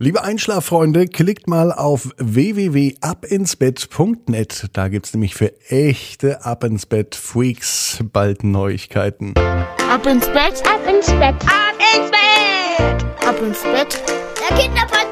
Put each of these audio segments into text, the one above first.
Liebe Einschlaffreunde, klickt mal auf www.abinsbett.net. Da gibt's nämlich für echte Ab ins Bett Freaks bald Neuigkeiten. Ab ins Bett, ab ins Bett, ab ins Bett, ab ins Bett. Der Kinderpodcast.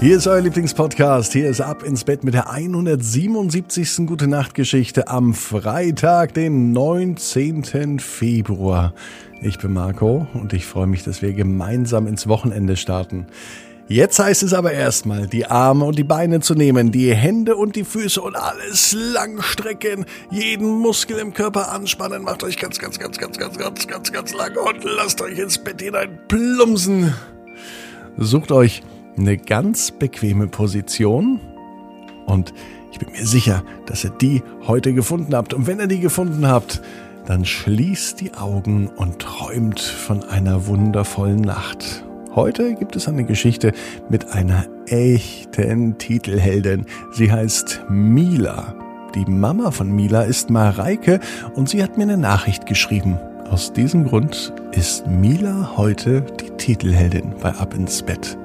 Hier ist euer Lieblingspodcast. Hier ist Ab ins Bett mit der 177. Gute Nacht Geschichte am Freitag, den 19. Februar. Ich bin Marco und ich freue mich, dass wir gemeinsam ins Wochenende starten. Jetzt heißt es aber erstmal, die Arme und die Beine zu nehmen, die Hände und die Füße und alles lang strecken, jeden Muskel im Körper anspannen, macht euch ganz, ganz, ganz, ganz, ganz, ganz, ganz, ganz lang und lasst euch ins Bett hinein plumpsen. Sucht euch eine ganz bequeme Position und ich bin mir sicher, dass ihr die heute gefunden habt. Und wenn ihr die gefunden habt, dann schließt die Augen und träumt von einer wundervollen Nacht. Heute gibt es eine Geschichte mit einer echten Titelheldin. Sie heißt Mila. Die Mama von Mila ist Mareike und sie hat mir eine Nachricht geschrieben. Aus diesem Grund ist Mila heute die Titelheldin bei Ab ins Bett.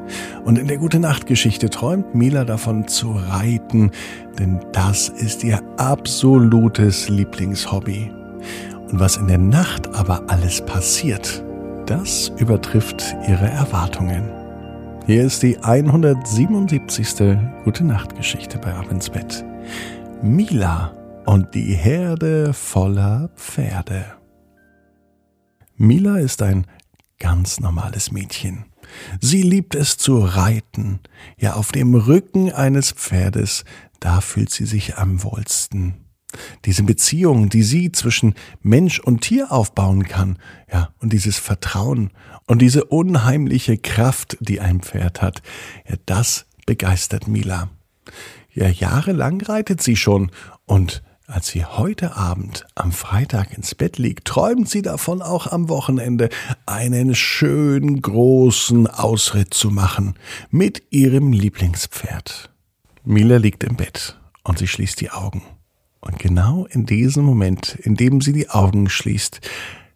Und in der Gute Nacht Geschichte träumt Mila davon zu reiten, denn das ist ihr absolutes Lieblingshobby. Und was in der Nacht aber alles passiert, das übertrifft ihre Erwartungen. Hier ist die 177. Gute Nacht Geschichte bei Ab ins Bett. Mila und die Herde voller Pferde. Mila ist ein ganz normales Mädchen. Sie liebt es zu reiten. Ja, auf dem Rücken eines Pferdes, da fühlt sie sich am wohlsten diese Beziehung, die sie zwischen Mensch und Tier aufbauen kann, ja, und dieses Vertrauen und diese unheimliche Kraft, die ein Pferd hat, ja, das begeistert Mila. Ja, jahrelang reitet sie schon und als sie heute Abend am Freitag ins Bett liegt, träumt sie davon, auch am Wochenende einen schönen großen Ausritt zu machen mit ihrem Lieblingspferd. Mila liegt im Bett und sie schließt die Augen. Und genau in diesem Moment, in dem sie die Augen schließt,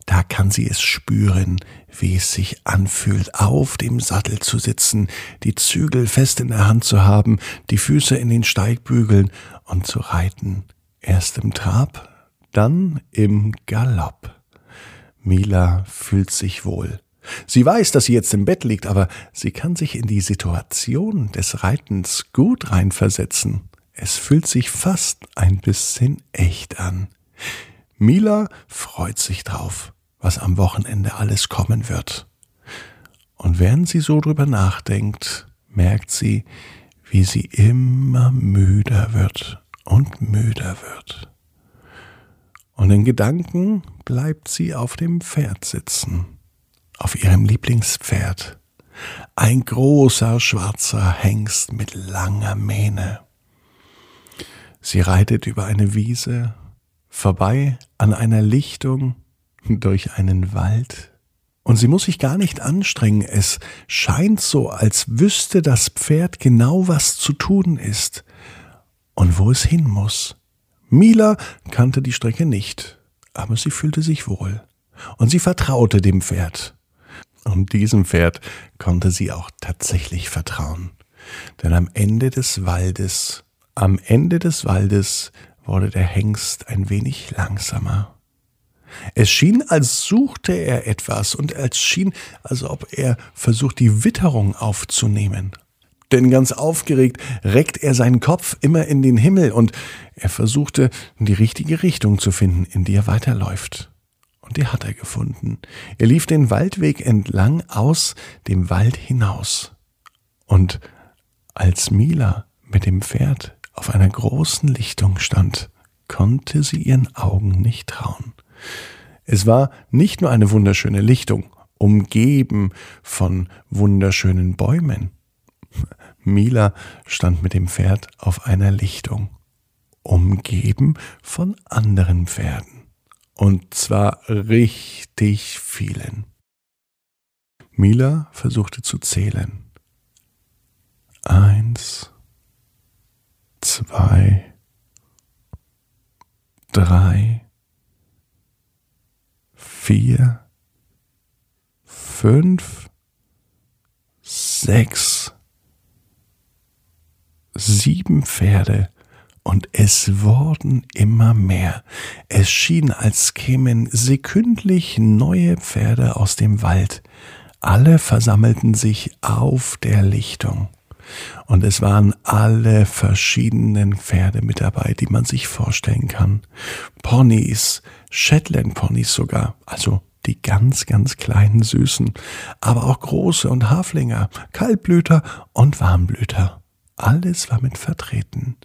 da kann sie es spüren, wie es sich anfühlt, auf dem Sattel zu sitzen, die Zügel fest in der Hand zu haben, die Füße in den Steigbügeln und zu reiten. Erst im Trab, dann im Galopp. Mila fühlt sich wohl. Sie weiß, dass sie jetzt im Bett liegt, aber sie kann sich in die Situation des Reitens gut reinversetzen. Es fühlt sich fast ein bisschen echt an. Mila freut sich drauf, was am Wochenende alles kommen wird. Und während sie so drüber nachdenkt, merkt sie, wie sie immer müder wird und müder wird. Und in Gedanken bleibt sie auf dem Pferd sitzen, auf ihrem Lieblingspferd, ein großer schwarzer Hengst mit langer Mähne. Sie reitet über eine Wiese, vorbei an einer Lichtung, durch einen Wald. Und sie muss sich gar nicht anstrengen. Es scheint so, als wüsste das Pferd genau, was zu tun ist und wo es hin muss. Mila kannte die Strecke nicht, aber sie fühlte sich wohl. Und sie vertraute dem Pferd. Und diesem Pferd konnte sie auch tatsächlich vertrauen. Denn am Ende des Waldes am Ende des Waldes wurde der Hengst ein wenig langsamer. Es schien, als suchte er etwas und es schien, als ob er versucht, die Witterung aufzunehmen. Denn ganz aufgeregt reckt er seinen Kopf immer in den Himmel und er versuchte, die richtige Richtung zu finden, in die er weiterläuft. Und die hat er gefunden. Er lief den Waldweg entlang aus dem Wald hinaus. Und als Mila mit dem Pferd auf einer großen Lichtung stand, konnte sie ihren Augen nicht trauen. Es war nicht nur eine wunderschöne Lichtung, umgeben von wunderschönen Bäumen. Mila stand mit dem Pferd auf einer Lichtung, umgeben von anderen Pferden. Und zwar richtig vielen. Mila versuchte zu zählen. Eins, zwei, drei, vier, fünf, sechs, sieben Pferde, und es wurden immer mehr. Es schien, als kämen sekündlich neue Pferde aus dem Wald. Alle versammelten sich auf der Lichtung. Und es waren alle verschiedenen Pferde mit dabei, die man sich vorstellen kann. Ponys, Shetland-Ponys sogar, also die ganz, ganz kleinen Süßen, aber auch große und Haflinger, Kaltblüter und Warmblüter. Alles war mit vertreten.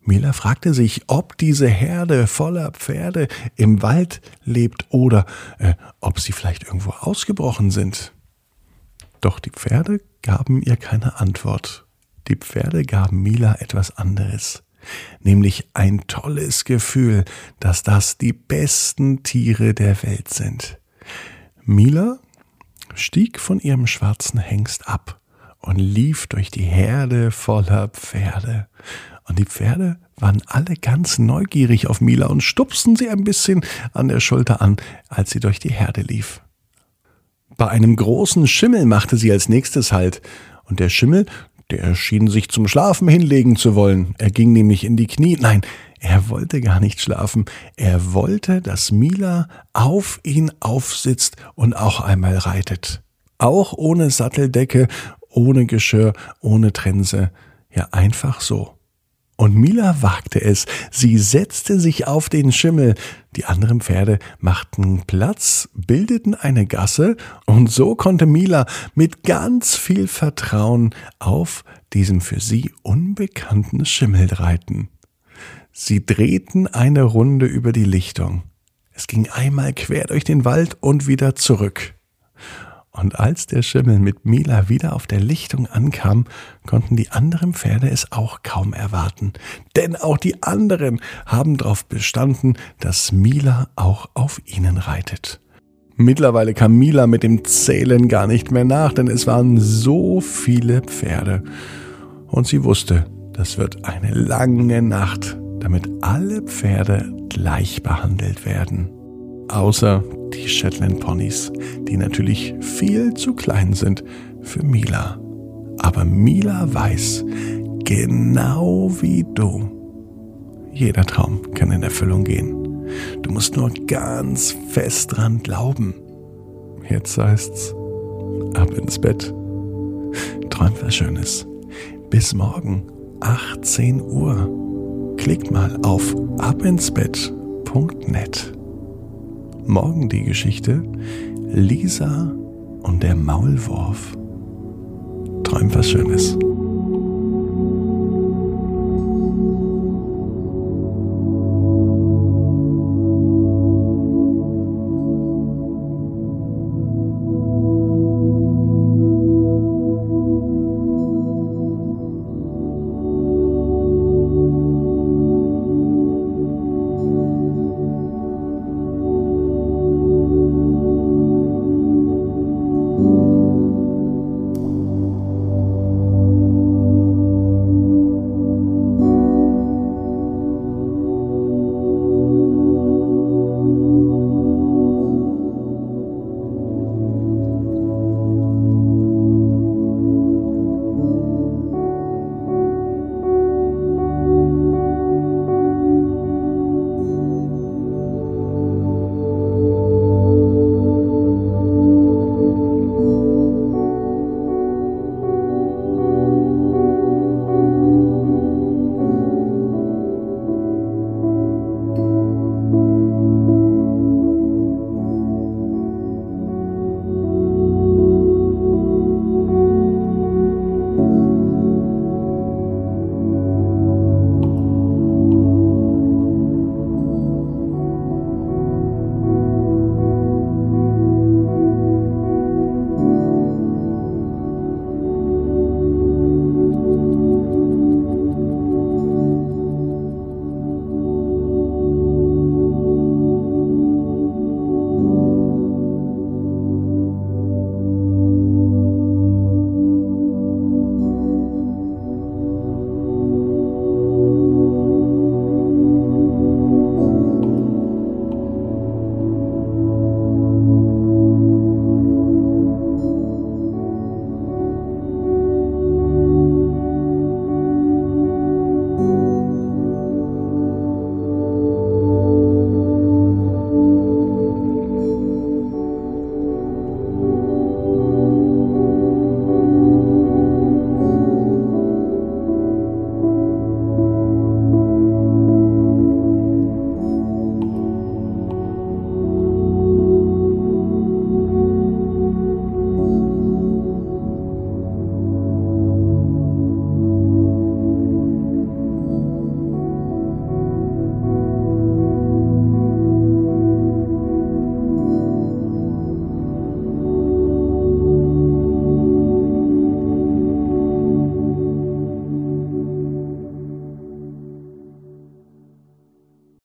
Mila fragte sich, ob diese Herde voller Pferde im Wald lebt oder äh, ob sie vielleicht irgendwo ausgebrochen sind. Doch die Pferde gaben ihr keine Antwort. Die Pferde gaben Mila etwas anderes, nämlich ein tolles Gefühl, dass das die besten Tiere der Welt sind. Mila stieg von ihrem schwarzen Hengst ab und lief durch die Herde voller Pferde. Und die Pferde waren alle ganz neugierig auf Mila und stupsten sie ein bisschen an der Schulter an, als sie durch die Herde lief. Bei einem großen Schimmel machte sie als nächstes Halt, und der Schimmel, der schien sich zum Schlafen hinlegen zu wollen. Er ging nämlich in die Knie. Nein, er wollte gar nicht schlafen. Er wollte, dass Mila auf ihn aufsitzt und auch einmal reitet. Auch ohne Satteldecke, ohne Geschirr, ohne Trense. Ja, einfach so. Und Mila wagte es. Sie setzte sich auf den Schimmel. Die anderen Pferde machten Platz, bildeten eine Gasse, und so konnte Mila mit ganz viel Vertrauen auf diesem für sie unbekannten Schimmel reiten. Sie drehten eine Runde über die Lichtung. Es ging einmal quer durch den Wald und wieder zurück. Und als der Schimmel mit Mila wieder auf der Lichtung ankam, konnten die anderen Pferde es auch kaum erwarten. Denn auch die anderen haben darauf bestanden, dass Mila auch auf ihnen reitet. Mittlerweile kam Mila mit dem Zählen gar nicht mehr nach, denn es waren so viele Pferde. Und sie wusste, das wird eine lange Nacht, damit alle Pferde gleich behandelt werden. Außer die Shetland Ponys, die natürlich viel zu klein sind für Mila. Aber Mila weiß, genau wie du, jeder Traum kann in Erfüllung gehen. Du musst nur ganz fest dran glauben. Jetzt heißt's, ab ins Bett. Träum was Schönes. Bis morgen, 18 Uhr. Klickt mal auf abinsbett.net. Morgen die Geschichte Lisa und der Maulwurf. Träum was Schönes.